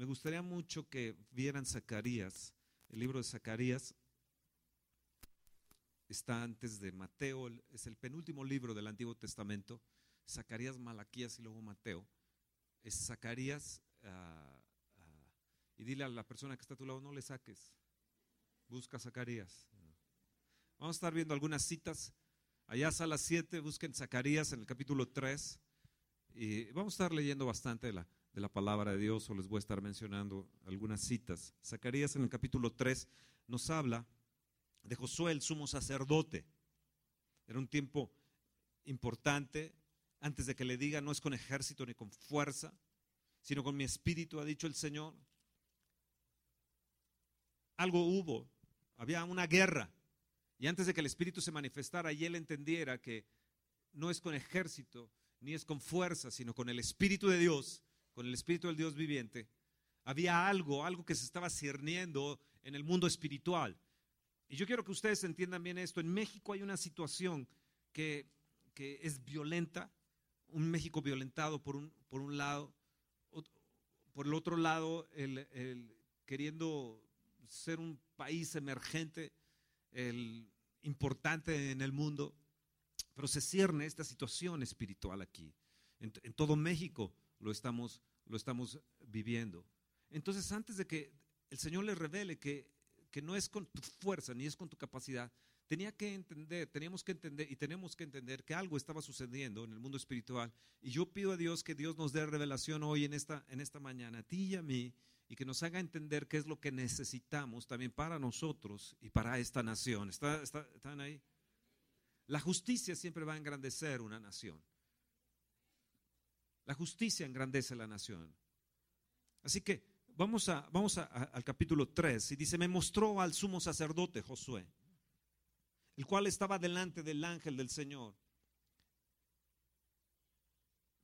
me gustaría mucho que vieran Zacarías, el libro de Zacarías. Está antes de Mateo, es el penúltimo libro del Antiguo Testamento. Zacarías, Malaquías y luego Mateo. Es Zacarías, ah, ah, y dile a la persona que está a tu lado, no le saques. Busca Zacarías. Vamos a estar viendo algunas citas. Allá a las 7, busquen Zacarías en el capítulo 3. Y vamos a estar leyendo bastante de la, de la palabra de Dios o les voy a estar mencionando algunas citas. Zacarías en el capítulo 3 nos habla de Josué, el sumo sacerdote. Era un tiempo importante. Antes de que le diga, no es con ejército ni con fuerza, sino con mi espíritu, ha dicho el Señor. Algo hubo, había una guerra. Y antes de que el espíritu se manifestara y él entendiera que no es con ejército ni es con fuerza, sino con el espíritu de Dios, con el espíritu del Dios viviente, había algo, algo que se estaba cerniendo en el mundo espiritual. Y yo quiero que ustedes entiendan bien esto. En México hay una situación que, es violenta, un México violentado por un, por un lado, por el otro lado, el, queriendo ser un país emergente, el importante en el mundo, pero se cierne esta situación espiritual aquí. En, todo México lo estamos, lo estamos viviendo. Entonces, antes de que el Señor le revele que que no es con tu fuerza ni es con tu capacidad, tenía que entender, teníamos que entender y tenemos que entender que algo estaba sucediendo en el mundo espiritual. Y yo pido a Dios que Dios nos dé revelación hoy en esta, en esta mañana, a ti y a mí, y que nos haga entender qué es lo que necesitamos también para nosotros y para esta nación. ¿Está, están ahí? La justicia siempre va a engrandecer una nación. La justicia engrandece la nación. Así que Vamos, a, vamos al capítulo 3 y dice, me mostró al sumo sacerdote Josué, el cual estaba delante del ángel del Señor.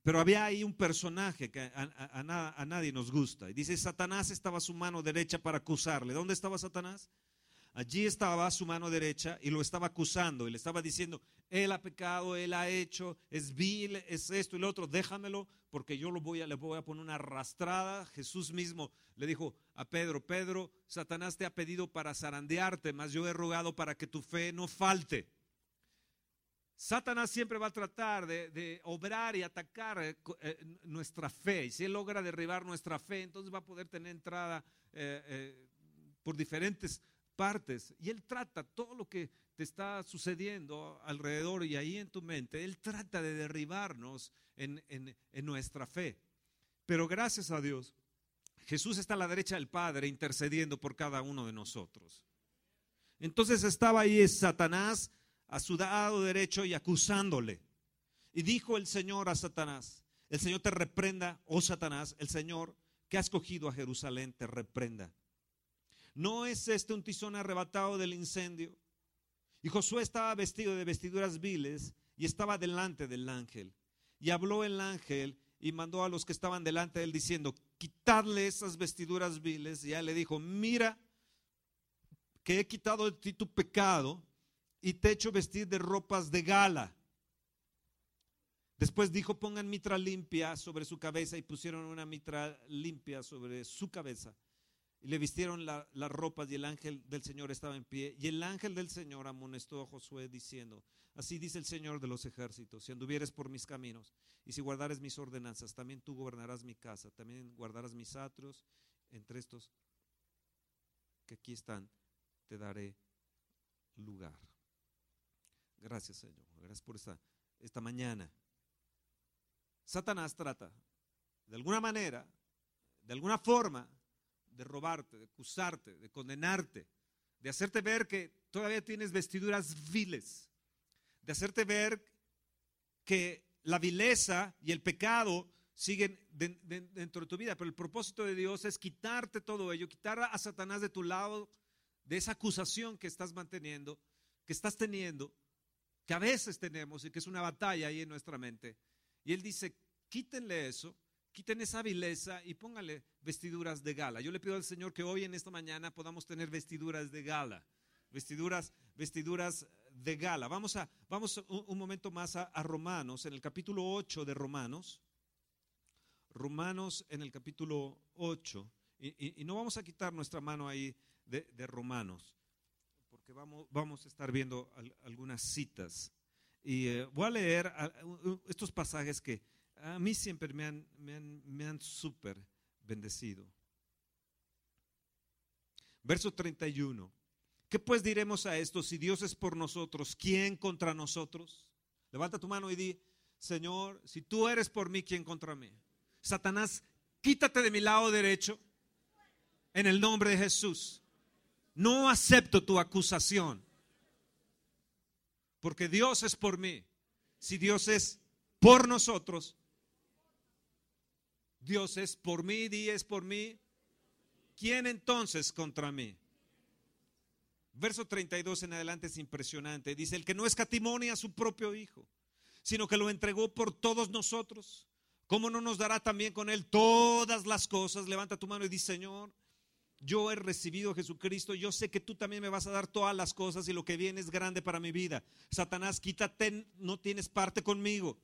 Pero había ahí un personaje que a, a, nadie nos gusta. Y dice, Satanás estaba a su mano derecha para acusarle. ¿Dónde estaba Satanás? Allí estaba su mano derecha y lo estaba acusando y le estaba diciendo, él ha pecado, él ha hecho, es vil, es esto y lo otro, déjamelo porque yo lo voy a, le voy a poner una arrastrada. Jesús mismo le dijo a Pedro, Pedro, Satanás te ha pedido para zarandearte, mas yo he rogado para que tu fe no falte. Satanás siempre va a tratar de, obrar y atacar eh, eh, nuestra fe. Y si él logra derribar nuestra fe, entonces va a poder tener entrada eh, por diferentes partes. Y Él trata todo lo que te está sucediendo alrededor y ahí en tu mente, Él trata de derribarnos en, nuestra fe. Pero gracias a Dios, Jesús está a la derecha del Padre intercediendo por cada uno de nosotros. Entonces estaba ahí Satanás a su lado derecho y acusándole. Y dijo el Señor a Satanás, el Señor te reprenda, oh Satanás, el Señor que ha escogido a Jerusalén te reprenda. ¿No es este un tizón arrebatado del incendio? Y Josué estaba vestido de vestiduras viles y estaba delante del ángel. Y habló el ángel y mandó a los que estaban delante de él diciendo, quitadle esas vestiduras viles. Y ya le dijo, mira que he quitado de ti tu pecado y te he hecho vestir de ropas de gala. Después dijo, pongan mitra limpia sobre su cabeza y pusieron una mitra limpia sobre su cabeza. Y le vistieron las ropas y el ángel del Señor estaba en pie. Y el ángel del Señor amonestó a Josué diciendo, así dice el Señor de los ejércitos, si anduvieres por mis caminos y si guardares mis ordenanzas, también tú gobernarás mi casa, también guardarás mis atrios, entre estos que aquí están, te daré lugar. Gracias Señor, gracias por esta, esta mañana. Satanás trata, de alguna manera, de alguna forma, de robarte, de acusarte, de condenarte, de hacerte ver que todavía tienes vestiduras viles, de hacerte ver que la vileza y el pecado siguen dentro de tu vida, pero el propósito de Dios es quitarte todo ello, quitar a Satanás de tu lado, de esa acusación que estás manteniendo, que estás teniendo, que a veces tenemos y que es una batalla ahí en nuestra mente. Y Él dice, quítenle eso quiten esa vileza y póngale vestiduras de gala. Yo le pido al Señor que hoy en esta mañana podamos tener vestiduras de gala, vestiduras, vestiduras de gala. Vamos, a, vamos un, momento más a, Romanos, en el capítulo 8 de Romanos. Romanos en el capítulo 8. Y, no vamos a quitar nuestra mano ahí de, Romanos, porque vamos, vamos a estar viendo algunas citas. Y eh, voy a leer estos pasajes que a mí siempre me han, me han, me han súper bendecido. Verso 31. ¿Qué pues diremos a esto? Si Dios es por nosotros, ¿quién contra nosotros? Levanta tu mano y di, Señor, si tú eres por mí, ¿quién contra mí? Satanás, quítate de mi lado derecho en el nombre de Jesús. No acepto tu acusación, porque Dios es por mí. Si Dios es por nosotros, Dios es por mí, di es por mí. ¿Quién entonces contra mí? Verso 32 en adelante es impresionante. Dice, el que no escatimonia a su propio Hijo, sino que lo entregó por todos nosotros, ¿cómo no nos dará también con él todas las cosas? Levanta tu mano y dice, Señor, yo he recibido a Jesucristo, yo sé que tú también me vas a dar todas las cosas y lo que viene es grande para mi vida. Satanás, quítate, no tienes parte conmigo.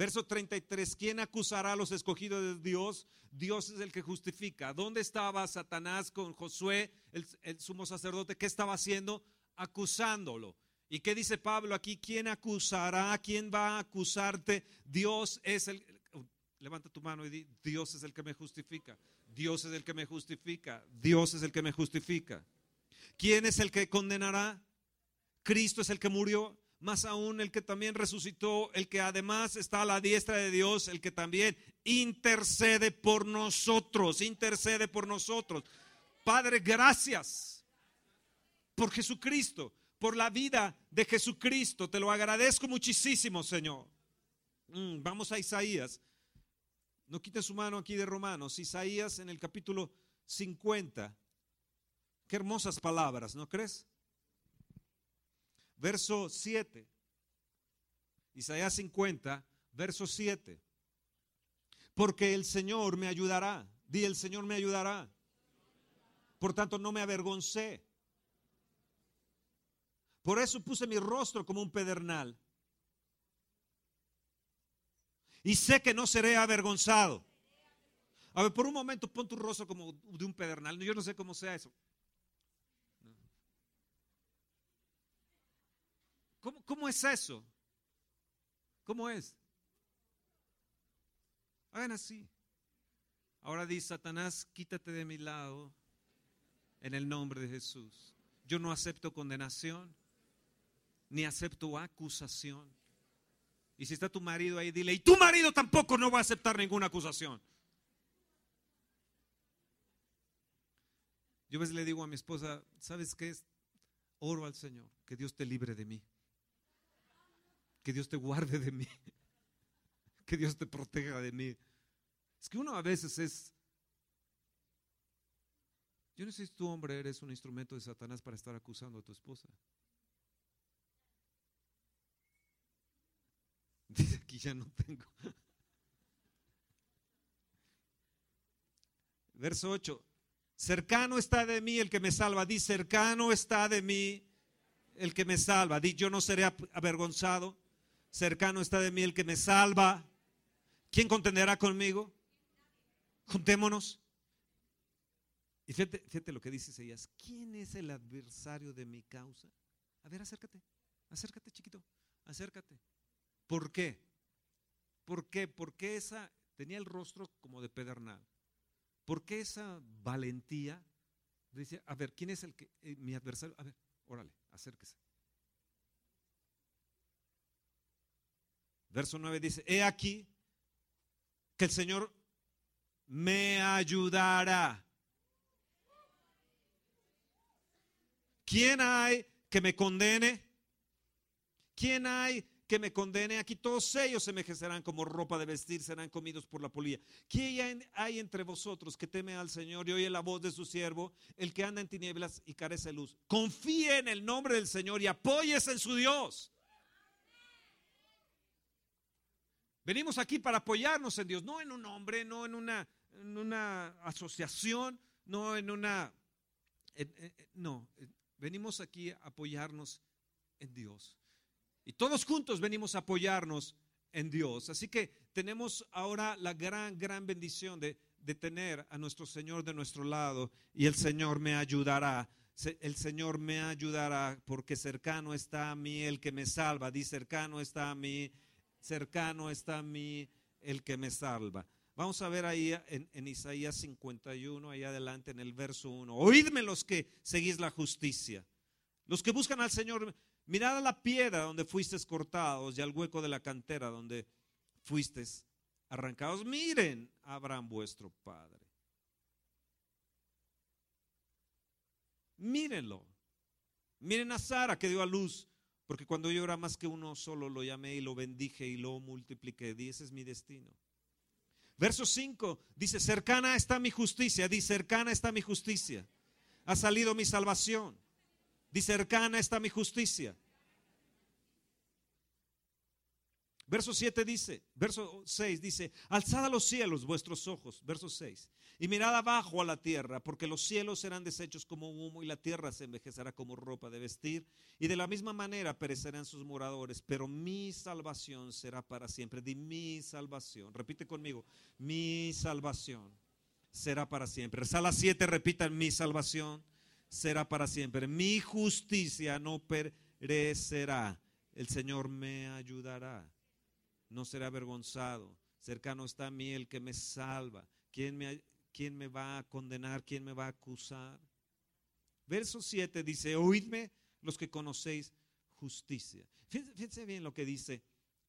Verso 33, ¿quién acusará a los escogidos de Dios? Dios es el que justifica. ¿Dónde estaba Satanás con Josué, el, sumo sacerdote? ¿Qué estaba haciendo? Acusándolo. ¿Y qué dice Pablo aquí? ¿Quién acusará? ¿Quién va a acusarte? Dios es el... Levanta tu mano y di, Dios es el que me justifica. Dios es el que me justifica. Dios es el que me justifica. ¿Quién es el que condenará? Cristo es el que murió más aún el que también resucitó, el que además está a la diestra de Dios, el que también intercede por nosotros, intercede por nosotros. Padre, gracias por Jesucristo, por la vida de Jesucristo. Te lo agradezco muchísimo, Señor. Mm, vamos a Isaías. No quite su mano aquí de Romanos. Isaías en el capítulo 50. Qué hermosas palabras, ¿no crees? Verso 7. Isaías 50, verso 7. Porque el Señor me ayudará. Di, el Señor me ayudará. Por tanto, no me avergoncé. Por eso puse mi rostro como un pedernal. Y sé que no seré avergonzado. A ver, por un momento pon tu rostro como de un pedernal. Yo no sé cómo sea eso. ¿Cómo, es eso? ¿Cómo es? Hagan así. Ahora dice Satanás, quítate de mi lado en el nombre de Jesús. Yo no acepto condenación, ni acepto acusación. Y si está tu marido ahí, dile, y tu marido tampoco no va a aceptar ninguna acusación. Yo a veces le digo a mi esposa, ¿sabes qué es? Oro al Señor, que Dios te libre de mí. Que Dios te guarde de mí. Que Dios te proteja de mí. Es que uno a veces es... Yo no sé si tú, hombre, eres un instrumento de Satanás para estar acusando a tu esposa. Dice aquí ya no tengo. Verso 8. Cercano está de mí el que me salva. Dice, cercano está de mí el que me salva. Di, yo no seré avergonzado cercano está de mí el que me salva. ¿Quién contenderá conmigo? Juntémonos. Y fíjate, lo que dice Isaías. ¿Quién es el adversario de mi causa? A ver, acércate. Acércate, chiquito. Acércate. ¿Por qué? ¿Por qué? Porque esa tenía el rostro como de pedernal. ¿Por qué esa valentía? Dice, a ver, ¿quién es el que eh, mi adversario? A ver, órale, acérquese. Verso 9 dice, he aquí que el Señor me ayudará. ¿Quién hay que me condene? ¿Quién hay que me condene? Aquí todos ellos se envejecerán como ropa de vestir, serán comidos por la polilla. ¿Quién hay entre vosotros que teme al Señor y oye la voz de su siervo, el que anda en tinieblas y carece de luz? Confíe en el nombre del Señor y apóyese en su Dios. Venimos aquí para apoyarnos en Dios, no en un hombre, no en una, en una asociación, no en una... no, venimos aquí a apoyarnos en Dios. Y todos juntos venimos a apoyarnos en Dios. Así que tenemos ahora la gran, gran bendición de, de tener a nuestro Señor de nuestro lado y el Señor me ayudará. El Señor me ayudará porque cercano está a mí el que me salva. Di cercano está a mí, cercano está a mí el que me salva. Vamos a ver ahí en, en, Isaías 51, ahí adelante en el verso 1. Oídme los que seguís la justicia, los que buscan al Señor. Mirad a la piedra donde fuisteis cortados y al hueco de la cantera donde fuisteis arrancados. Miren Abraham vuestro Padre. Mírenlo. Miren a Sara que dio a luz, porque cuando yo era más que uno solo lo llamé y lo bendije y lo multipliqué. Di, ese es mi destino. Verso 5 dice, cercana está mi justicia. Di, cercana está mi justicia. Ha salido mi salvación. Di, cercana está mi justicia. Verso 7 dice, verso 6 dice, alzad a los cielos vuestros ojos, verso 6, y mirad abajo a la tierra, porque los cielos serán deshechos como humo y la tierra se envejecerá como ropa de vestir, y de la misma manera perecerán sus moradores, pero mi salvación será para siempre. Di mi salvación, repite conmigo, mi salvación será para siempre. Sala 7, repitan, mi salvación será para siempre. Mi justicia no perecerá. El Señor me ayudará no será avergonzado. Cercano está a mí el que me salva. ¿Quién me, quién me va a condenar? ¿Quién me va a acusar? Verso 7 dice, oídme los que conocéis justicia. Fíjense, bien lo que dice.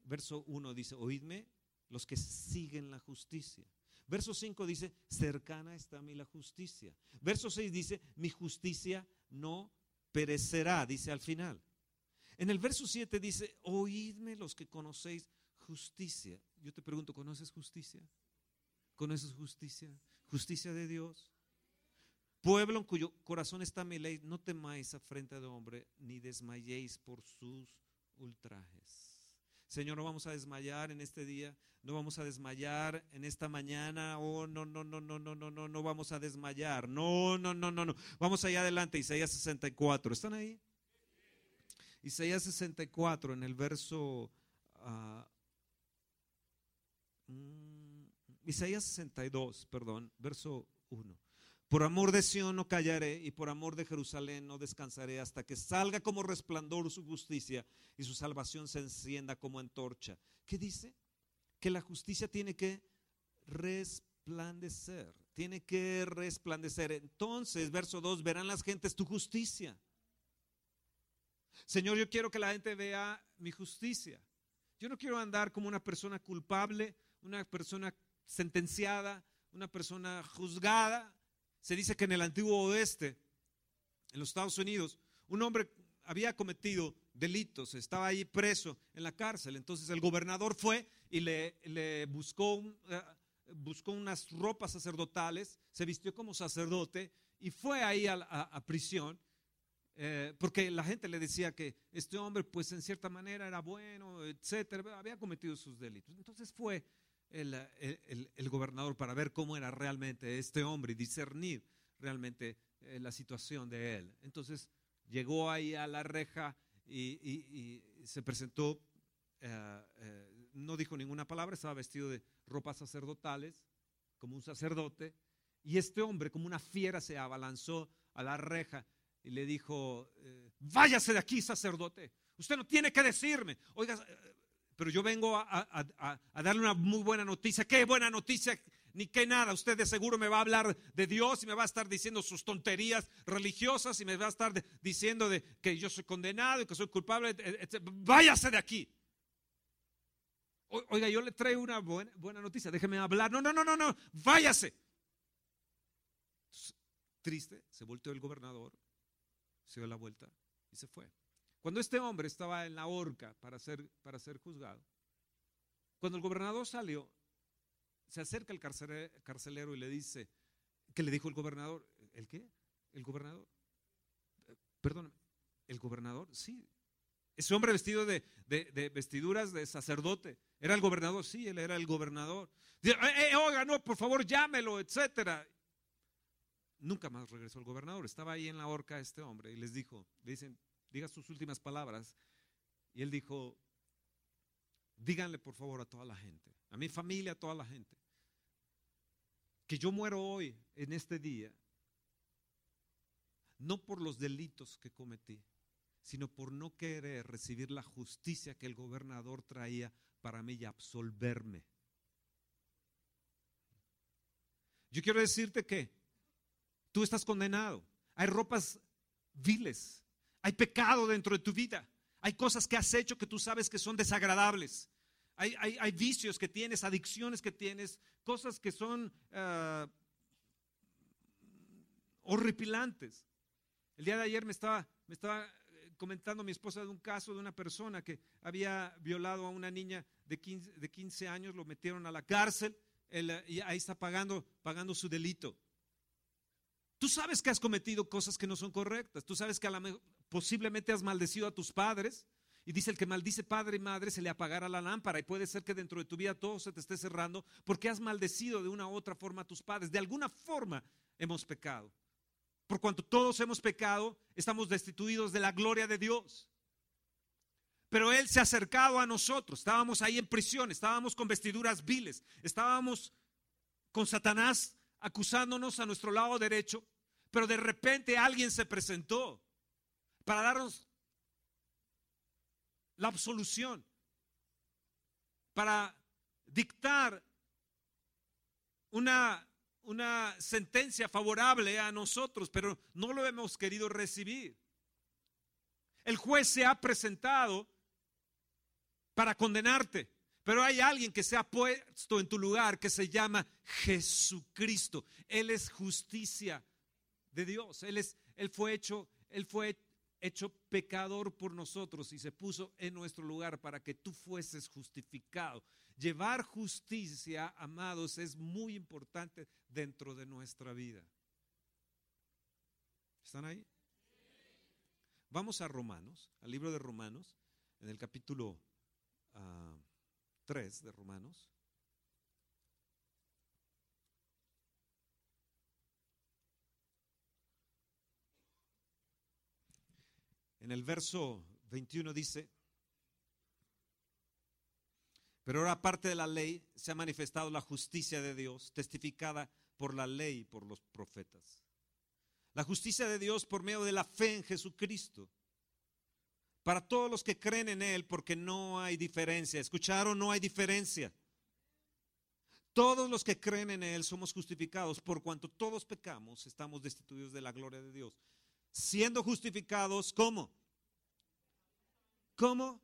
Verso 1 dice, oídme los que siguen la justicia. Verso 5 dice, cercana está a mí la justicia. Verso 6 dice, mi justicia no perecerá, dice al final. En el verso 7 dice, oídme los que conocéis justicia. Yo te pregunto, ¿conoces justicia? ¿Conoces justicia? Justicia de Dios. Pueblo en cuyo corazón está mi ley, no temáis a frente de hombre, ni desmayéis por sus ultrajes. Señor, no vamos a desmayar en este día, no vamos a desmayar en esta mañana, oh, no, no, no, no, no, no, no, no vamos a desmayar, no, no, no, no, no. Vamos allá adelante, Isaías 64, ¿están ahí? Isaías 64 en el verso uh, Mm, Isaías 62, perdón, verso 1. Por amor de Sión no callaré y por amor de Jerusalén no descansaré hasta que salga como resplandor su justicia y su salvación se encienda como antorcha. ¿Qué dice? Que la justicia tiene que resplandecer, tiene que resplandecer. Entonces, verso 2, verán las gentes tu justicia. Señor, yo quiero que la gente vea mi justicia. Yo no quiero andar como una persona culpable una persona sentenciada, una persona juzgada. Se dice que en el antiguo oeste, en los Estados Unidos, un hombre había cometido delitos, estaba ahí preso en la cárcel. Entonces el gobernador fue y le, buscó, eh, buscó unas ropas sacerdotales, se vistió como sacerdote y fue ahí a, prisión. Eh, porque la gente le decía que este hombre, pues en cierta manera era bueno, etcétera, había cometido sus delitos. Entonces fue el, gobernador para ver cómo era realmente este hombre y discernir realmente eh, la situación de él. Entonces llegó ahí a la reja y, se presentó, eh, eh, no dijo ninguna palabra, estaba vestido de ropas sacerdotales, como un sacerdote, y este hombre, como una fiera, se abalanzó a la reja y le dijo, váyase de aquí, sacerdote, usted no tiene que decirme, oiga, pero yo vengo a, darle una muy buena noticia. ¿Qué buena noticia? Ni qué nada. Usted de seguro me va a hablar de Dios y me va a estar diciendo sus tonterías religiosas y me va a estar diciendo de que yo soy condenado y que soy culpable. Váyase de aquí. oiga, yo le traigo una buena, buena noticia. Déjeme hablar. No, no, no, no, no. Váyase. Triste, se volteó el gobernador, se dio la vuelta y se fue. Cuando este hombre estaba en la horca para ser, para ser juzgado, cuando el gobernador salió, se acerca el carcelero y le dice, ¿qué le dijo el gobernador? ¿El qué? ¿El gobernador? Perdón, ¿el gobernador? Sí. Ese hombre vestido de, vestiduras de sacerdote. ¿Era el gobernador? Sí, él era el gobernador. Dice, eh, eh, oiga, no, por favor, llámelo, etcétera. Nunca más regresó el gobernador. Estaba ahí en la horca este hombre y les dijo, le dicen, diga sus últimas palabras. Y él dijo, díganle por favor a toda la gente, a mi familia, a toda la gente, que yo muero hoy, en este día, no por los delitos que cometí, sino por no querer recibir la justicia que el gobernador traía para mí y absolverme. Yo quiero decirte que tú estás condenado. Hay ropas viles, hay pecado dentro de tu vida, hay cosas que has hecho que tú sabes que son desagradables. Hay, vicios que tienes, adicciones que tienes, cosas que son uh, horripilantes. El día de ayer me estaba, eh, comentando mi esposa de un caso de una persona que había violado a una niña de 15, de 15 años, lo metieron a la cárcel y ahí está pagando, pagando su delito. Tú sabes que has cometido cosas que no son correctas. Tú sabes que a la, posiblemente has maldecido a tus padres. Y dice el que maldice padre y madre se le apagará la lámpara. Y puede ser que dentro de tu vida todo se te esté cerrando porque has maldecido de una u otra forma a tus padres. De alguna forma hemos pecado. Por cuanto todos hemos pecado, estamos destituidos de la gloria de Dios. Pero Él se ha acercado a nosotros. Estábamos ahí en prisión, estábamos con vestiduras viles, estábamos con Satanás acusándonos a nuestro lado derecho. Pero de repente alguien se presentó para darnos la absolución, para dictar una, una sentencia favorable a nosotros, pero no lo hemos querido recibir. El juez se ha presentado para condenarte. Pero hay alguien que se ha puesto en tu lugar que se llama Jesucristo. Él es justicia de Dios. Él es él fue hecho él fue hecho pecador por nosotros y se puso en nuestro lugar para que tú fueses justificado. Llevar justicia, amados, es muy importante dentro de nuestra vida. ¿Están ahí? Vamos a Romanos, al libro de Romanos, en el capítulo 3 de Romanos. En el verso 21 dice, pero ahora aparte de la ley se ha manifestado la justicia de Dios, testificada por la ley y por los profetas. La justicia de Dios por medio de la fe en Jesucristo para todos los que creen en Él, porque no hay diferencia. ¿Escucharon? No hay diferencia. Todos los que creen en Él somos justificados, por cuanto todos pecamos, estamos destituidos de la gloria de Dios. Siendo justificados, ¿cómo? ¿Cómo?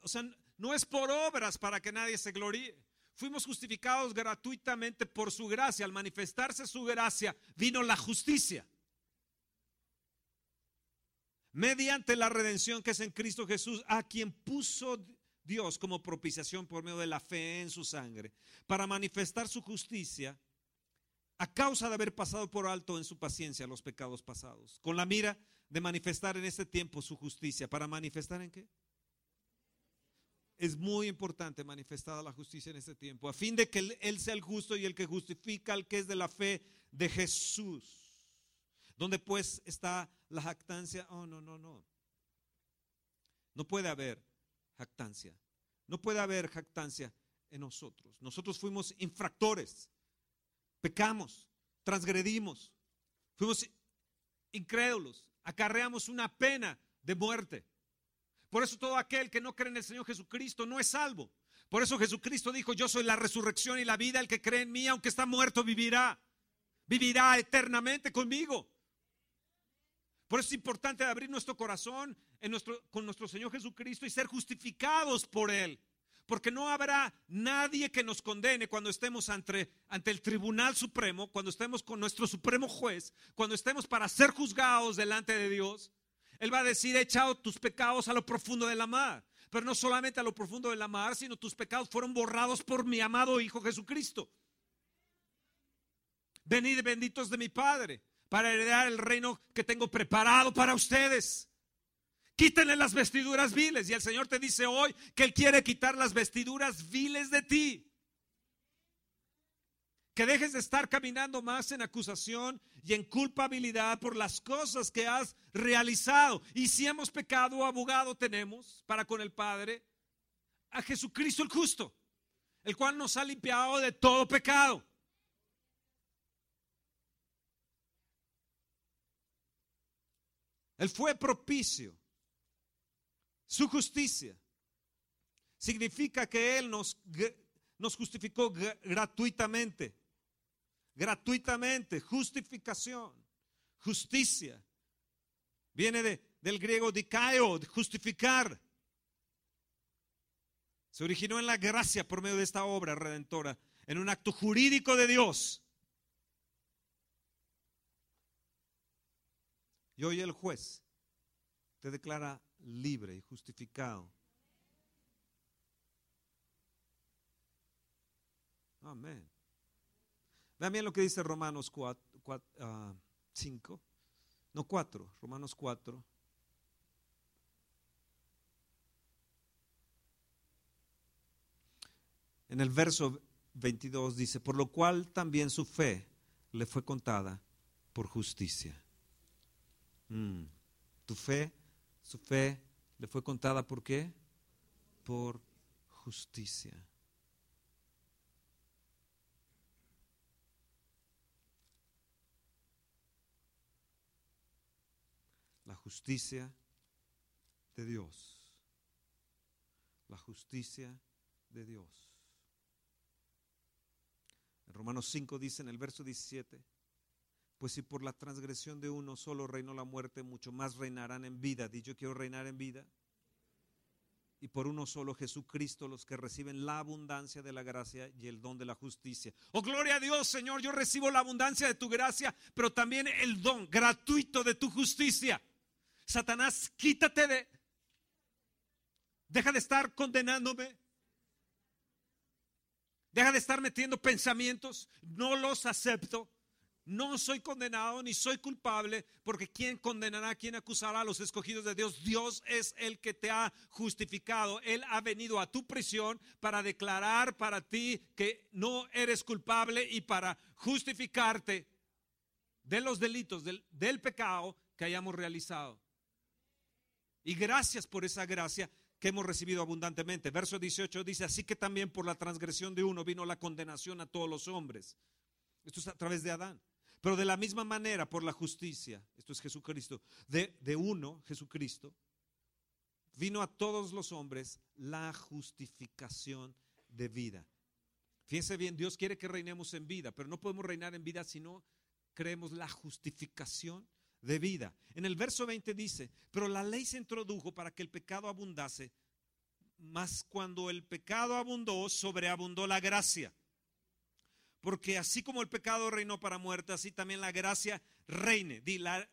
o sea, no es por obras para que nadie se gloríe. Fuimos justificados gratuitamente por su gracia. Al manifestarse su gracia, vino la justicia mediante la redención que es en Cristo Jesús, a quien puso Dios como propiciación por medio de la fe en su sangre, para manifestar su justicia a causa de haber pasado por alto en su paciencia los pecados pasados, con la mira de manifestar en este tiempo su justicia. ¿Para manifestar en qué? Es muy importante manifestar la justicia en este tiempo, a fin de que Él sea el justo y el que justifica al que es de la fe de Jesús. ¿Dónde pues está la jactancia? Oh, no, no, no. No puede haber jactancia. No puede haber jactancia en nosotros. Nosotros fuimos infractores. Pecamos, transgredimos. Fuimos incrédulos. Acarreamos una pena de muerte. Por eso todo aquel que no cree en el Señor Jesucristo no es salvo. Por eso Jesucristo dijo, yo soy la resurrección y la vida, el que cree en mí, aunque está muerto, vivirá. Vivirá eternamente conmigo. Por eso es importante abrir nuestro corazón con nuestro Señor Jesucristo y ser justificados por Él. Porque no habrá nadie que nos condene cuando estemos ante, el Tribunal Supremo, cuando estemos con nuestro Supremo Juez, cuando estemos para ser juzgados delante de Dios. Él va a decir, he echado tus pecados a lo profundo de la mar. Pero no solamente a lo profundo de la mar, sino tus pecados fueron borrados por mi amado Hijo Jesucristo. Venid benditos de mi Padre para heredar el reino que tengo preparado para ustedes. Quítenle las vestiduras viles. Y el Señor te dice hoy que Él quiere quitar las vestiduras viles de ti. Que dejes de estar caminando más en acusación y en culpabilidad por las cosas que has realizado. Y si hemos pecado, abogado tenemos para con el Padre a Jesucristo el justo, el cual nos ha limpiado de todo pecado. Él fue propicio su justicia significa que Él nos, nos justificó gratuitamente. Gratuitamente, justificación, justicia. Viene de, del griego dikaio, justificar. Se originó en la gracia por medio de esta obra redentora, en un acto jurídico de Dios. Y hoy el juez te declara libre y justificado. Amén. Vean bien lo que dice Romanos 4, 5, ah, no 4, Romanos 4. En el verso 22 dice, por lo cual también su fe le fue contada por justicia. Mm. Tu fe, su fe le fue contada por qué? Por justicia. La justicia de Dios. La justicia de Dios. En Romanos 5 dice en el verso 17, pues si por la transgresión de uno solo reinó la muerte, mucho más reinarán en vida. Yo quiero reinar en vida. Y por uno solo Jesucristo los que reciben la abundancia de la gracia y el don de la justicia. Oh, gloria a Dios, Señor, yo recibo la abundancia de tu gracia, pero también el don gratuito de tu justicia. Satanás, quítate de... Deja de estar condenándome. Deja de estar metiendo pensamientos. No los acepto. No soy condenado ni soy culpable, porque ¿quién condenará, quién acusará a los escogidos de Dios? Dios es el que te ha justificado. Él ha venido a tu prisión para declarar para ti que no eres culpable y para justificarte de los delitos, del, del pecado que hayamos realizado. Y gracias por esa gracia que hemos recibido abundantemente. Verso 18 dice, así que también por la transgresión de uno vino la condenación a todos los hombres. Esto es a través de Adán. Pero de la misma manera, por la justicia, esto es Jesucristo, de, de uno, Jesucristo, vino a todos los hombres la justificación de vida. Fíjense bien, Dios quiere que reinemos en vida, pero no podemos reinar en vida si no creemos la justificación de vida. En el verso 20 dice, pero la ley se introdujo para que el pecado abundase, mas cuando el pecado abundó, sobreabundó la gracia. Porque así como el pecado reinó para muerte, así también la gracia reine. Di, la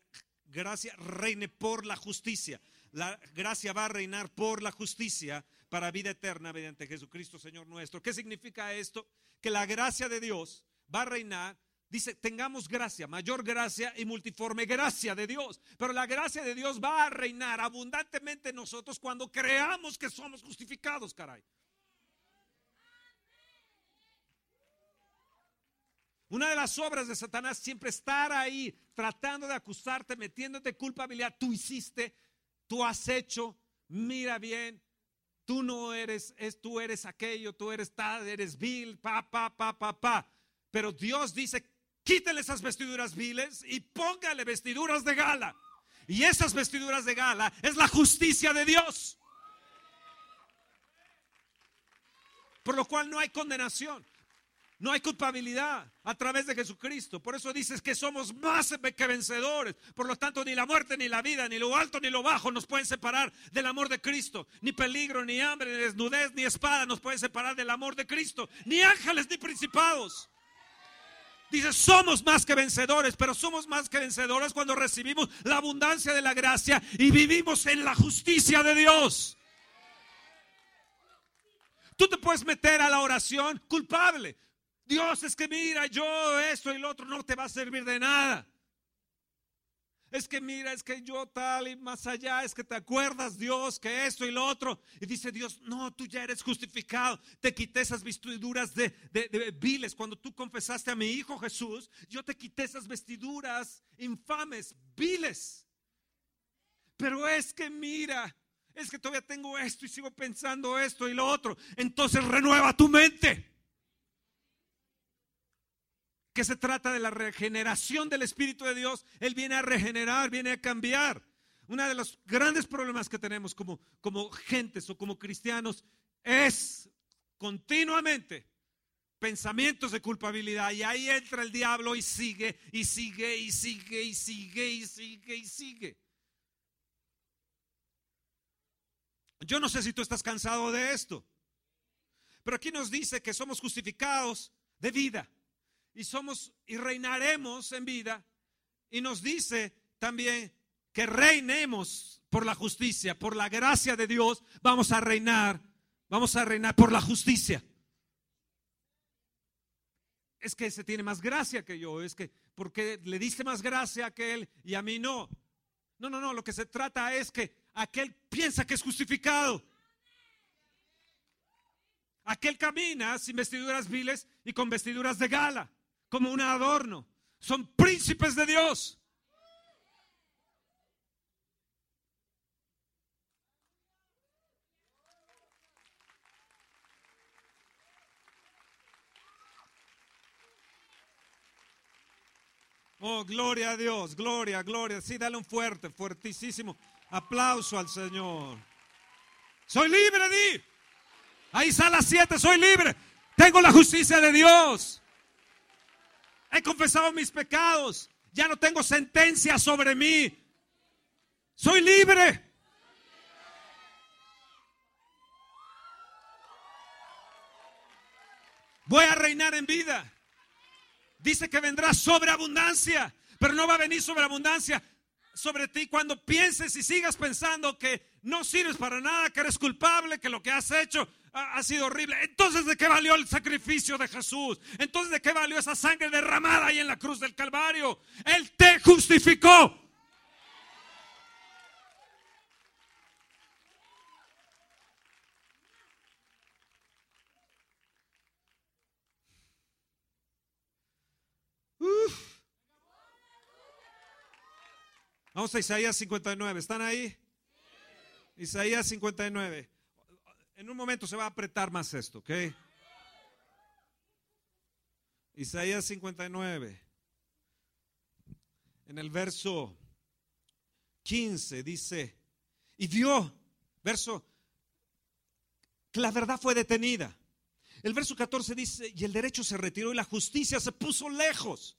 gracia reine por la justicia. La gracia va a reinar por la justicia para vida eterna mediante Jesucristo, Señor nuestro. ¿Qué significa esto? Que la gracia de Dios va a reinar Dice, tengamos gracia, mayor gracia y multiforme gracia de Dios. Pero la gracia de Dios va a reinar abundantemente en nosotros cuando creamos que somos justificados, caray. Una de las obras de Satanás siempre estar ahí tratando de acusarte, metiéndote culpabilidad. Tú hiciste, tú has hecho, mira bien, tú no eres, es, tú eres aquello, tú eres tal, eres vil, pa, pa, pa, pa, pa. Pero Dios dice, quítele esas vestiduras viles y póngale vestiduras de gala. Y esas vestiduras de gala es la justicia de Dios. Por lo cual no hay condenación. No hay culpabilidad a través de Jesucristo. Por eso dices que somos más que vencedores. Por lo tanto, ni la muerte, ni la vida, ni lo alto, ni lo bajo nos pueden separar del amor de Cristo. Ni peligro, ni hambre, ni desnudez, ni espada nos pueden separar del amor de Cristo. Ni ángeles, ni principados. Dice, somos más que vencedores, pero somos más que vencedores cuando recibimos la abundancia de la gracia y vivimos en la justicia de Dios. Tú te puedes meter a la oración culpable. Dios es que mira, yo esto y lo otro no te va a servir de nada. Es que mira, es que yo tal y más allá, es que te acuerdas Dios que esto y lo otro. Y dice Dios, no, tú ya eres justificado. Te quité esas vestiduras de, de viles. Cuando tú confesaste a mi Hijo Jesús, yo te quité esas vestiduras infames, viles. Pero es que mira, es que todavía tengo esto y sigo pensando esto y lo otro. Entonces renueva tu mente que se trata de la regeneración del Espíritu de Dios, Él viene a regenerar, viene a cambiar. uno de los grandes problemas que tenemos como, como gentes o como cristianos es continuamente pensamientos de culpabilidad y ahí entra el diablo y sigue y sigue y sigue y sigue y sigue y sigue. Yo no sé si tú estás cansado de esto, pero aquí nos dice que somos justificados de vida y somos y reinaremos en vida y nos dice también que reinemos por la justicia, por la gracia de Dios, vamos a reinar, vamos a reinar por la justicia. Es que ese tiene más gracia que yo, es que porque le diste más gracia que él y a mí no. No, no, no, lo que se trata es que aquel piensa que es justificado. Aquel camina sin vestiduras viles y con vestiduras de gala, como un adorno. Son príncipes de Dios. Oh, gloria a Dios, gloria, gloria. Sí, dale un fuerte, fuertísimo aplauso al Señor. Soy libre, di. Ahí está las siete, soy libre. Tengo la justicia de Dios. He confesado mis pecados. Ya no tengo sentencia sobre mí. Soy libre. Voy a reinar en vida. Dice que vendrá sobreabundancia, pero no va a venir sobreabundancia sobre ti cuando pienses y sigas pensando que no sirves para nada, que eres culpable, que lo que has hecho ha, sido horrible. Entonces, ¿de qué valió el sacrificio de Jesús? Entonces, ¿de qué valió esa sangre derramada ahí en la cruz del Calvario? Él te justificó. Vamos a Isaías 59. ¿Están ahí? Isaías 59. En un momento se va a apretar más esto, ¿ok? Isaías 59. En el verso 15 dice, y vio, verso, que la verdad fue detenida. El verso 14 dice, y el derecho se retiró y la justicia se puso lejos.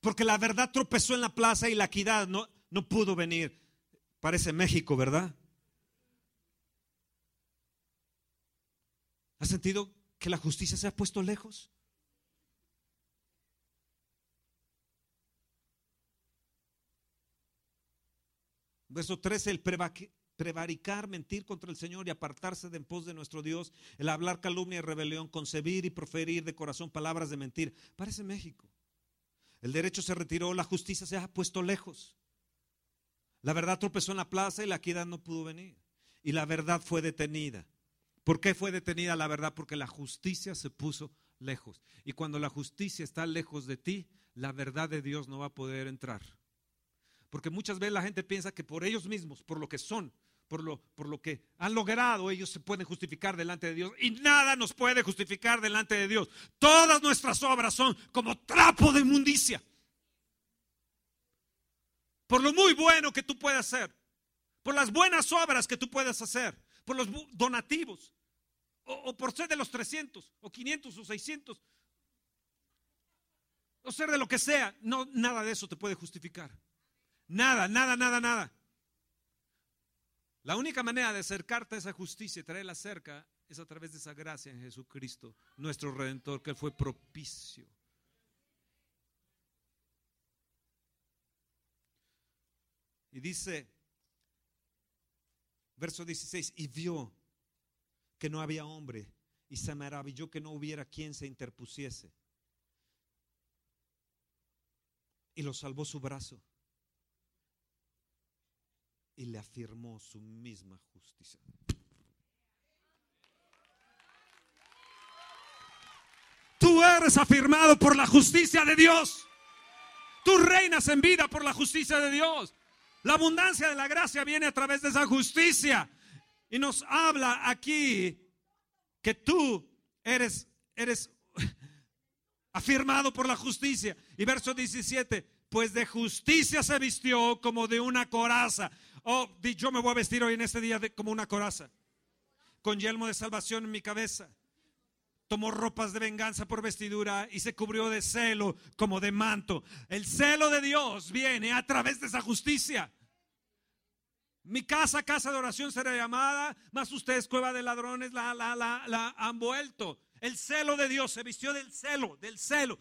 Porque la verdad tropezó en la plaza y la equidad no, no pudo venir. Parece México, ¿verdad? ¿Has sentido que la justicia se ha puesto lejos? Verso 13, el prevaricar, mentir contra el Señor y apartarse de en pos de nuestro Dios, el hablar calumnia y rebelión, concebir y proferir de corazón palabras de mentir. Parece México. El derecho se retiró, la justicia se ha puesto lejos. La verdad tropezó en la plaza y la equidad no pudo venir. Y la verdad fue detenida. ¿Por qué fue detenida la verdad? Porque la justicia se puso lejos. Y cuando la justicia está lejos de ti, la verdad de Dios no va a poder entrar. Porque muchas veces la gente piensa que por ellos mismos, por lo que son, por lo, por lo que han logrado, ellos se pueden justificar delante de Dios. Y nada nos puede justificar delante de Dios. Todas nuestras obras son como trapo de inmundicia. Por lo muy bueno que tú puedas hacer, por las buenas obras que tú puedas hacer, por los donativos, o, por ser de los 300, o 500, o 600, o ser de lo que sea, no, nada de eso te puede justificar. Nada, nada, nada, nada. La única manera de acercarte a esa justicia y traerla cerca es a través de esa gracia en Jesucristo, nuestro Redentor, que fue propicio. Y dice, verso 16, y vio que no había hombre y se maravilló que no hubiera quien se interpusiese. Y lo salvó su brazo y le afirmó su misma justicia. Tú eres afirmado por la justicia de Dios. Tú reinas en vida por la justicia de Dios. La abundancia de la gracia viene a través de esa justicia. Y nos habla aquí que tú eres, eres afirmado por la justicia. Y verso 17, pues de justicia se vistió como de una coraza. Oh, yo me voy a vestir hoy en este día como una coraza, con yelmo de salvación en mi cabeza. Tomó ropas de venganza por vestidura y se cubrió de celo como de manto. El celo de Dios viene a través de esa justicia. Mi casa, casa de oración será llamada, más ustedes cueva de ladrones la, la, la, la han vuelto. El celo de Dios se vistió del celo, del celo.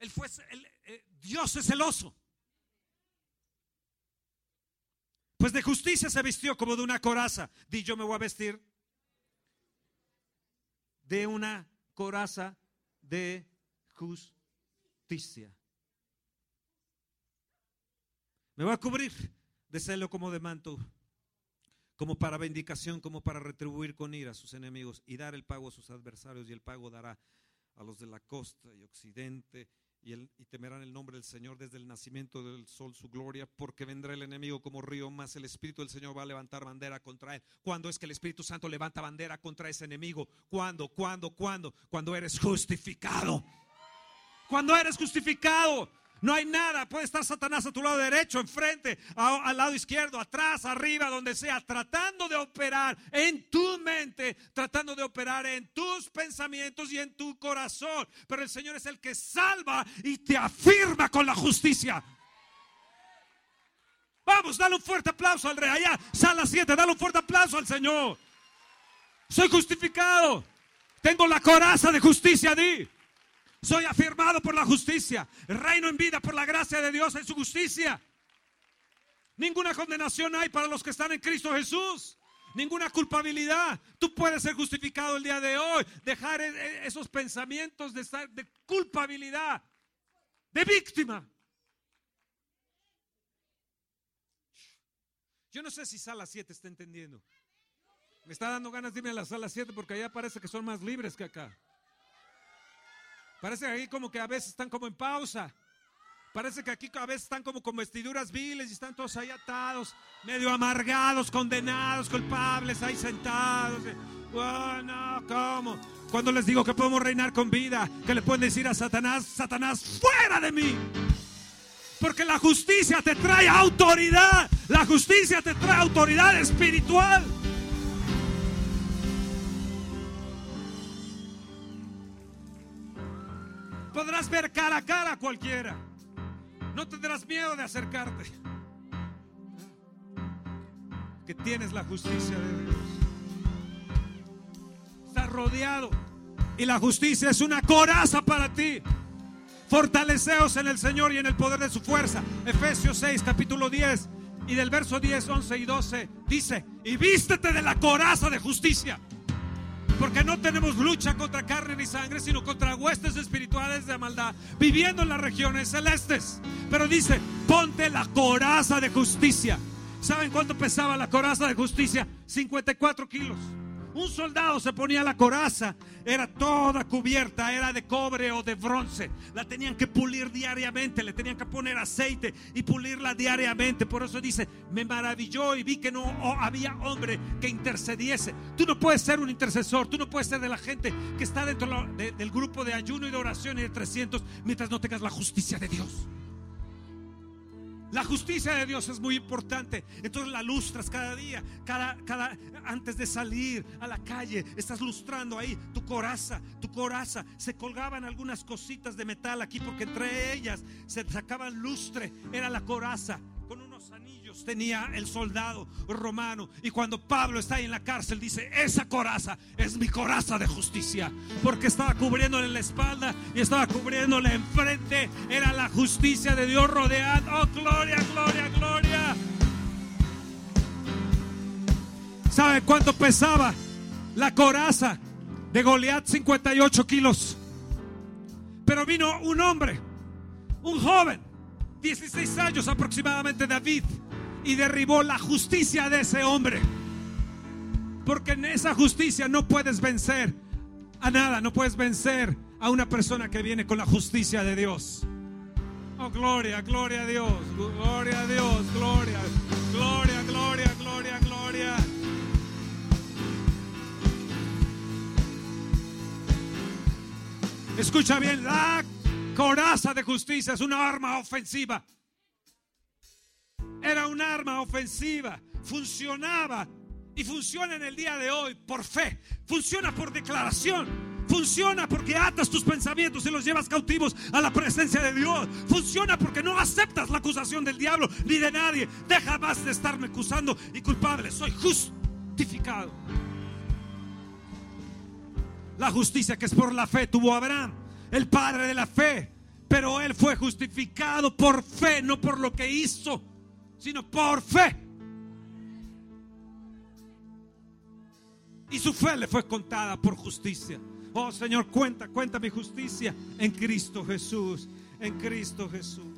Él fue, eh, Dios es celoso. Pues de justicia se vistió como de una coraza. Di yo me voy a vestir de una coraza de justicia. Me voy a cubrir de celo como de manto, como para vindicación, como para retribuir con ira a sus enemigos y dar el pago a sus adversarios y el pago dará a los de la costa y occidente y, temerán el nombre del Señor desde el nacimiento del sol su gloria, porque vendrá el enemigo como río, más el Espíritu del Señor va a levantar bandera contra él. ¿Cuándo es que el Espíritu Santo levanta bandera contra ese enemigo? ¿Cuándo? ¿Cuándo? ¿Cuándo? Cuando eres justificado. Cuando eres justificado. No hay nada. Puede estar Satanás a tu lado derecho, enfrente, al lado izquierdo, atrás, arriba, donde sea, tratando de operar en tu mente, tratando de operar en tus pensamientos y en tu corazón. Pero el Señor es el que salva y te afirma con la justicia. Vamos, dale un fuerte aplauso al rey. Allá, sala 7, dale un fuerte aplauso al Señor. Soy justificado. Tengo la coraza de justicia, di. Soy afirmado por la justicia. Reino en vida por la gracia de Dios en su justicia. Ninguna condenación hay para los que están en Cristo Jesús. Ninguna culpabilidad. Tú puedes ser justificado el día de hoy. Dejar e, e, esos pensamientos de, de culpabilidad, de víctima. Yo no sé si sala 7 está entendiendo. Me está dando ganas de irme a la sala 7 porque allá parece que son más libres que acá. Parece que aquí como que a veces están como en pausa. Parece que aquí a veces están como con vestiduras viles y están todos ahí atados, medio amargados, condenados, culpables, ahí sentados. Oh, no, ¿cómo? Cuando les digo que podemos reinar con vida, que le pueden decir a Satanás, Satanás, fuera de mí. Porque la justicia te trae autoridad. La justicia te trae autoridad espiritual. Podrás ver cara a cara a cualquiera. No tendrás miedo de acercarte. Que tienes la justicia de Dios. Estás rodeado. Y la justicia es una coraza para ti. Fortaleceos en el Señor y en el poder de su fuerza. Efesios 6, capítulo 10. Y del verso 10, 11 y 12 dice, y vístete de la coraza de justicia. Porque no tenemos lucha contra carne ni sangre, sino contra huestes espirituales de maldad, viviendo en las regiones celestes. Pero dice, ponte la coraza de justicia. ¿Saben cuánto pesaba la coraza de justicia? 54 kilos. Un soldado se ponía la coraza, era toda cubierta, era de cobre o de bronce. La tenían que pulir diariamente, le tenían que poner aceite y pulirla diariamente. Por eso dice, me maravilló y vi que no había hombre que intercediese. Tú no puedes ser un intercesor, tú no puedes ser de la gente que está dentro del grupo de ayuno y de oración y de 300 mientras no tengas la justicia de Dios. La justicia de Dios es muy importante. Entonces la lustras cada día, cada, cada, antes de salir a la calle, estás lustrando ahí tu coraza, tu coraza. Se colgaban algunas cositas de metal aquí porque entre ellas se sacaban lustre, era la coraza tenía el soldado romano. Y cuando Pablo está ahí en la cárcel, dice: Esa coraza es mi coraza de justicia. Porque estaba cubriéndole la espalda y estaba cubriéndole enfrente. Era la justicia de Dios rodeando. Oh, gloria, gloria, gloria. ¿Sabe cuánto pesaba la coraza de Goliat? 58 kilos. Pero vino un hombre, un joven 16 años aproximadamente David y derribó la justicia de ese hombre. Porque en esa justicia no puedes vencer a nada, no puedes vencer a una persona que viene con la justicia de Dios. Oh, gloria, gloria a Dios, gloria a Dios, gloria, gloria, gloria, gloria, gloria. Escucha bien, la coraza de justicia es una arma ofensiva. Era un arma ofensiva, funcionaba y funciona en el día de hoy por fe, funciona por declaración. Funciona porque atas tus pensamientos y los llevas cautivos a la presencia de Dios. Funciona porque no aceptas la acusación del diablo ni de nadie. Deja más de estarme acusando y culpable. Soy justificado. La justicia que es por la fe tuvo Abraham, el padre de la fe. Pero él fue justificado por fe, no por lo que hizo, sino por fe. Y su fe le fue contada por justicia. Oh Señor, cuenta, cuenta mi justicia en Cristo Jesús, en Cristo Jesús.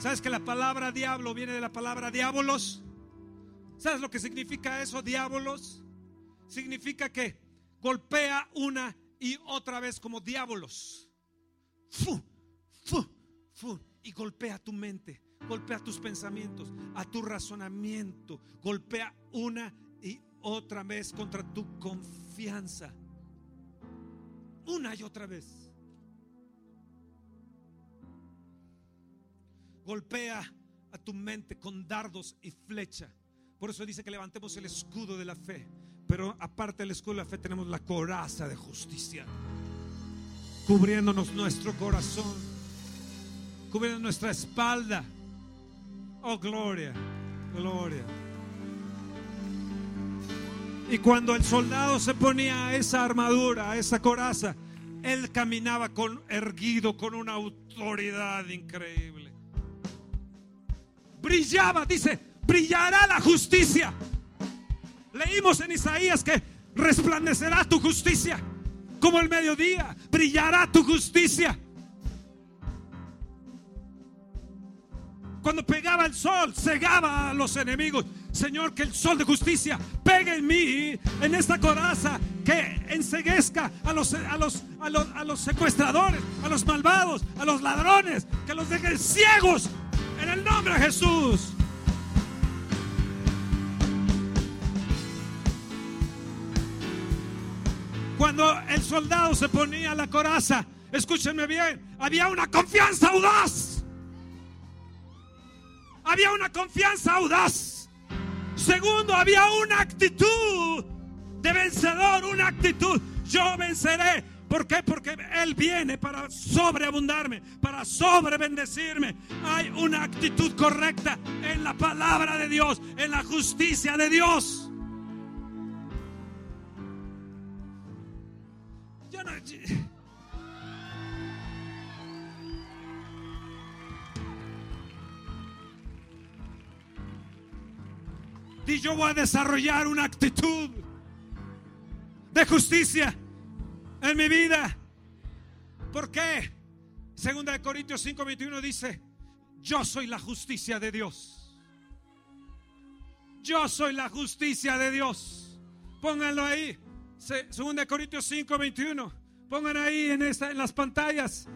¿Sabes que la palabra diablo viene de la palabra diabolos? ¿Sabes lo que significa eso, diabolos? Significa que golpea una y otra vez como diabolos. Fu, fu, fu, y golpea tu mente, golpea tus pensamientos, a tu razonamiento, golpea una y otra vez contra tu confianza. Una y otra vez. Golpea a tu mente con dardos y flecha. Por eso dice que levantemos el escudo de la fe. Pero aparte del escudo de la fe tenemos la coraza de justicia. Cubriéndonos nuestro corazón. Cubriendo nuestra espalda. Oh, gloria, gloria. Y cuando el soldado se ponía esa armadura, esa coraza, él caminaba erguido, con una autoridad increíble. Brillaba, dice, brillará la justicia. Leímos en Isaías que resplandecerá tu justicia como el mediodía, brillará tu justicia. Cuando pegaba el sol, cegaba a los enemigos. Señor, que el sol de justicia pegue en mí, en esta coraza, que enseguezca a los, a los, a los, a los secuestradores, a los malvados, a los ladrones, que los dejen ciegos en el nombre de Jesús. Cuando el soldado se ponía la coraza, escúchenme bien, había una confianza audaz. Había una confianza audaz. Segundo, había una actitud de vencedor, una actitud. Yo venceré. ¿Por qué? Porque Él viene para sobreabundarme, para sobrebendecirme. Hay una actitud correcta en la palabra de Dios, en la justicia de Dios. Yo no, Y yo voy a desarrollar una actitud de justicia en mi vida. ¿Por qué? Segunda de Corintios 5:21 dice, yo soy la justicia de Dios. Yo soy la justicia de Dios. Pónganlo ahí. Segunda de Corintios 5:21. Pongan ahí en, esta, en las pantallas.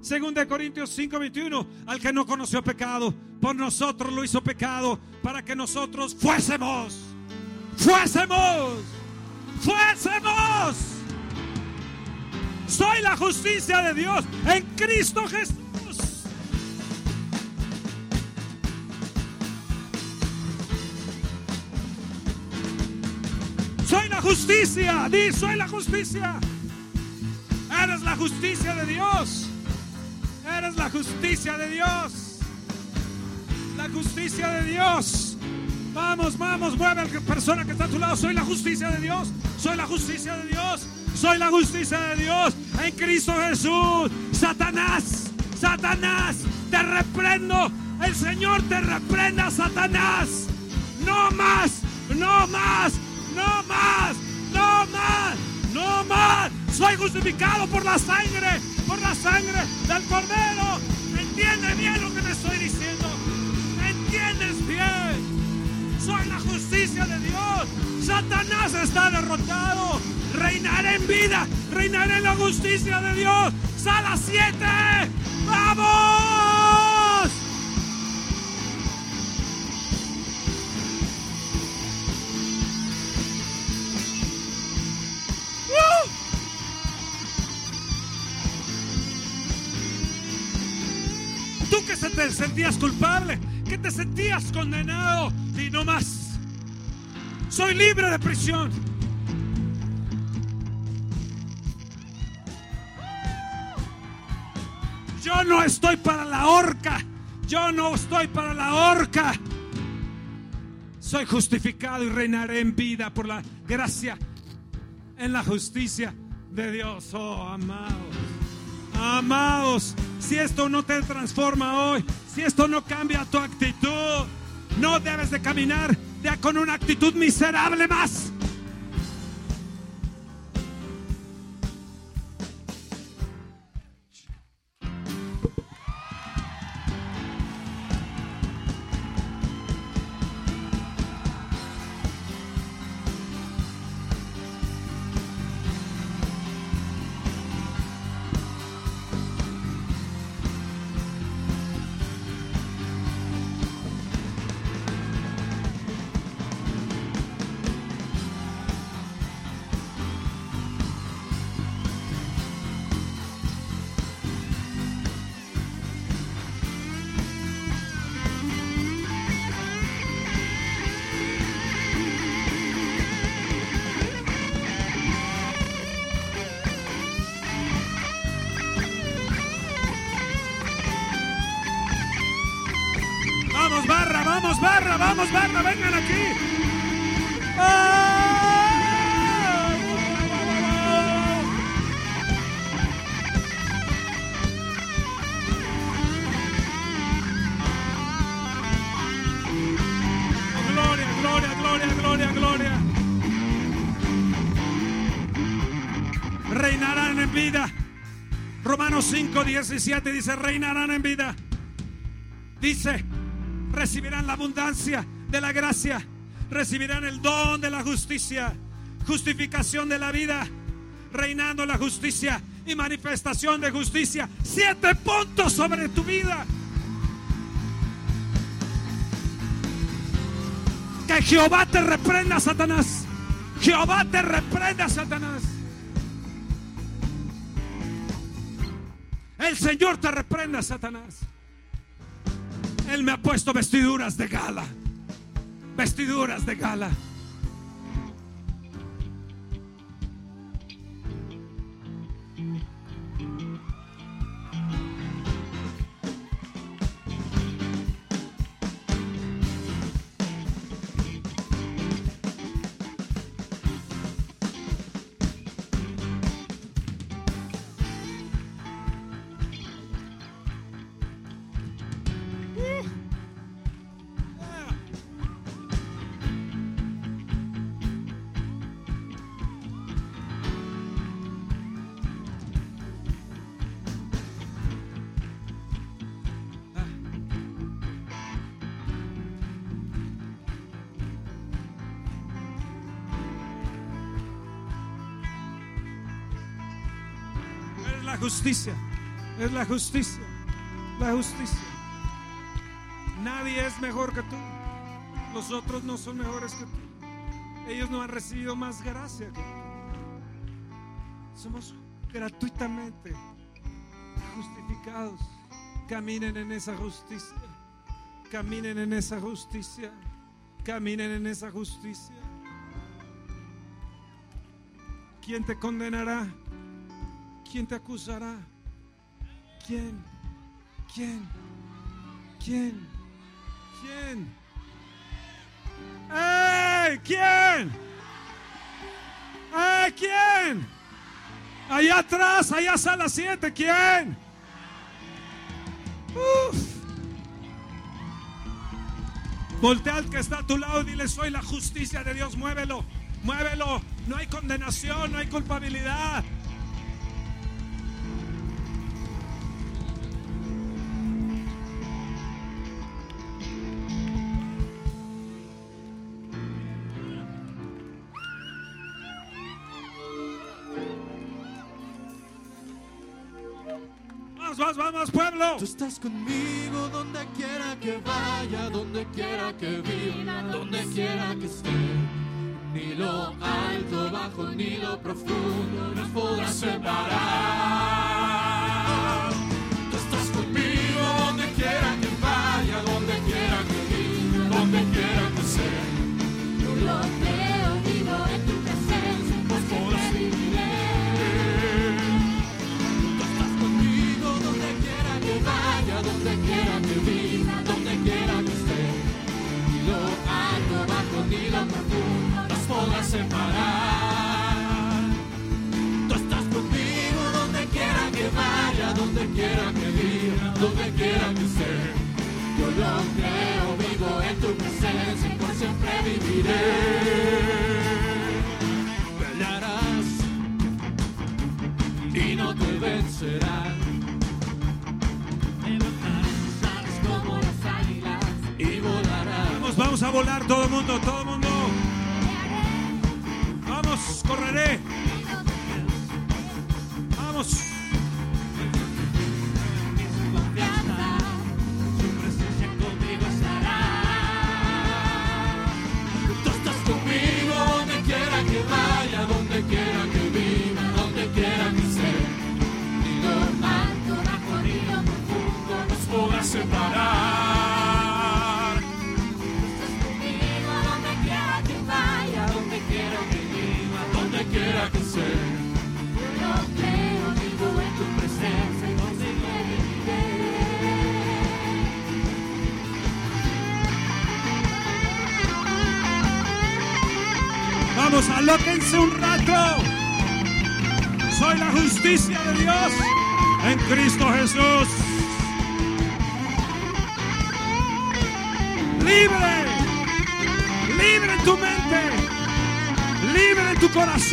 Segunda de Corintios 5:21, al que no conoció pecado, por nosotros lo hizo pecado, para que nosotros fuésemos, fuésemos, fuésemos. Soy la justicia de Dios en Cristo Jesús. Soy la justicia, di, soy la justicia. Eres la justicia de Dios. Eres la justicia de Dios. La justicia de Dios. Vamos, vamos, mueve a la persona que está a tu lado. Soy la justicia de Dios. Soy la justicia de Dios. Soy la justicia de Dios en Cristo Jesús. Satanás, Satanás, te reprendo. El Señor te reprenda, Satanás. No más, no más, no más, no más, no más. Soy justificado por la sangre por la sangre del cordero. Entiende bien lo que te estoy diciendo. Satanás está derrotado. Reinaré en vida. Reinaré en la justicia de Dios. Sala 7. ¡Vamos! Tú que te sentías culpable, que te sentías condenado y no más. Soy libre de prisión. Yo no estoy para la horca. Yo no estoy para la horca. Soy justificado y reinaré en vida por la gracia en la justicia de Dios. Oh, amados. Amados, si esto no te transforma hoy, si esto no cambia tu actitud, no debes de caminar con una actitud miserable más. Barra, vamos, barra, vengan aquí. ¡Ah! Gloria, gloria, gloria, gloria, gloria. Reinarán en vida. Romanos 5, 17 dice, reinarán en vida. Dice, recibirán la abundancia de la gracia, recibirán el don de la justicia, justificación de la vida, reinando la justicia y manifestación de justicia. Siete puntos sobre tu vida. Que Jehová te reprenda, Satanás. Jehová te reprenda, Satanás. El Señor te reprenda, Satanás. Él me ha puesto vestiduras de gala. Vestiduras de gala. Justicia. Es la justicia. La justicia. Nadie es mejor que tú. Los otros no son mejores que tú. Ellos no han recibido más gracia que tú. Somos gratuitamente justificados. Caminen en esa justicia. Caminen en esa justicia. Caminen en esa justicia. ¿Quién te condenará? ¿Quién te acusará? ¿Quién? ¿Quién? ¿Quién? ¿Quién? ¡Ey! ¿Quién? ¡Ey! ¿Quién? Allá atrás, allá sala 7, ¿quién? Uf. Voltea al que está a tu lado y dile, soy la justicia de Dios, muévelo, muévelo. No hay condenación, no hay culpabilidad. Tú estás conmigo donde quiera que vaya, donde quiera que viva, donde quiera que esté. Ni lo alto, bajo, ni lo profundo nos podrá separar. Donde quiera que esté. Yo lo creo, vivo en tu presencia y por siempre viviré. Pelearás y no te vencerán. Levantarás como las águilas y volarás. Vamos, vamos a volar todo el mundo, todo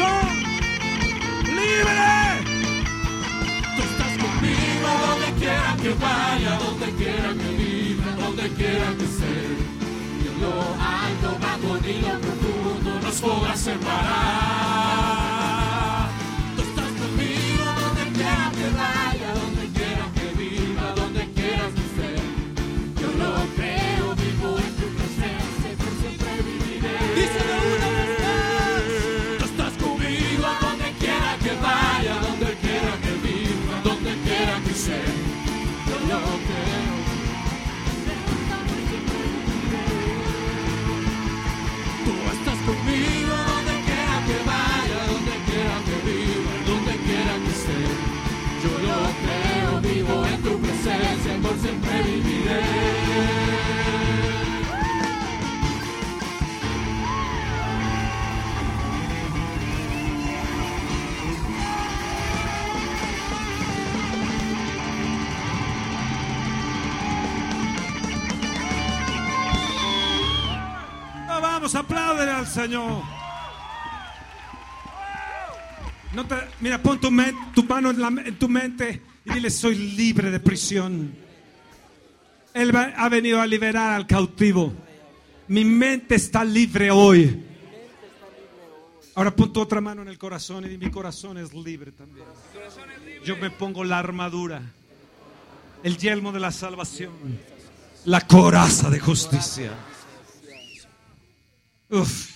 en Señor. No te, mira, pon tu, tu mano en, la- tu mente y dile, soy libre de prisión. Él ha venido a liberar al cautivo. Mi mente está libre hoy. Ahora pon tu otra mano en el corazón y di, mi corazón es libre también. Yo me pongo la armadura, el yelmo de la salvación, la coraza de justicia. Uf.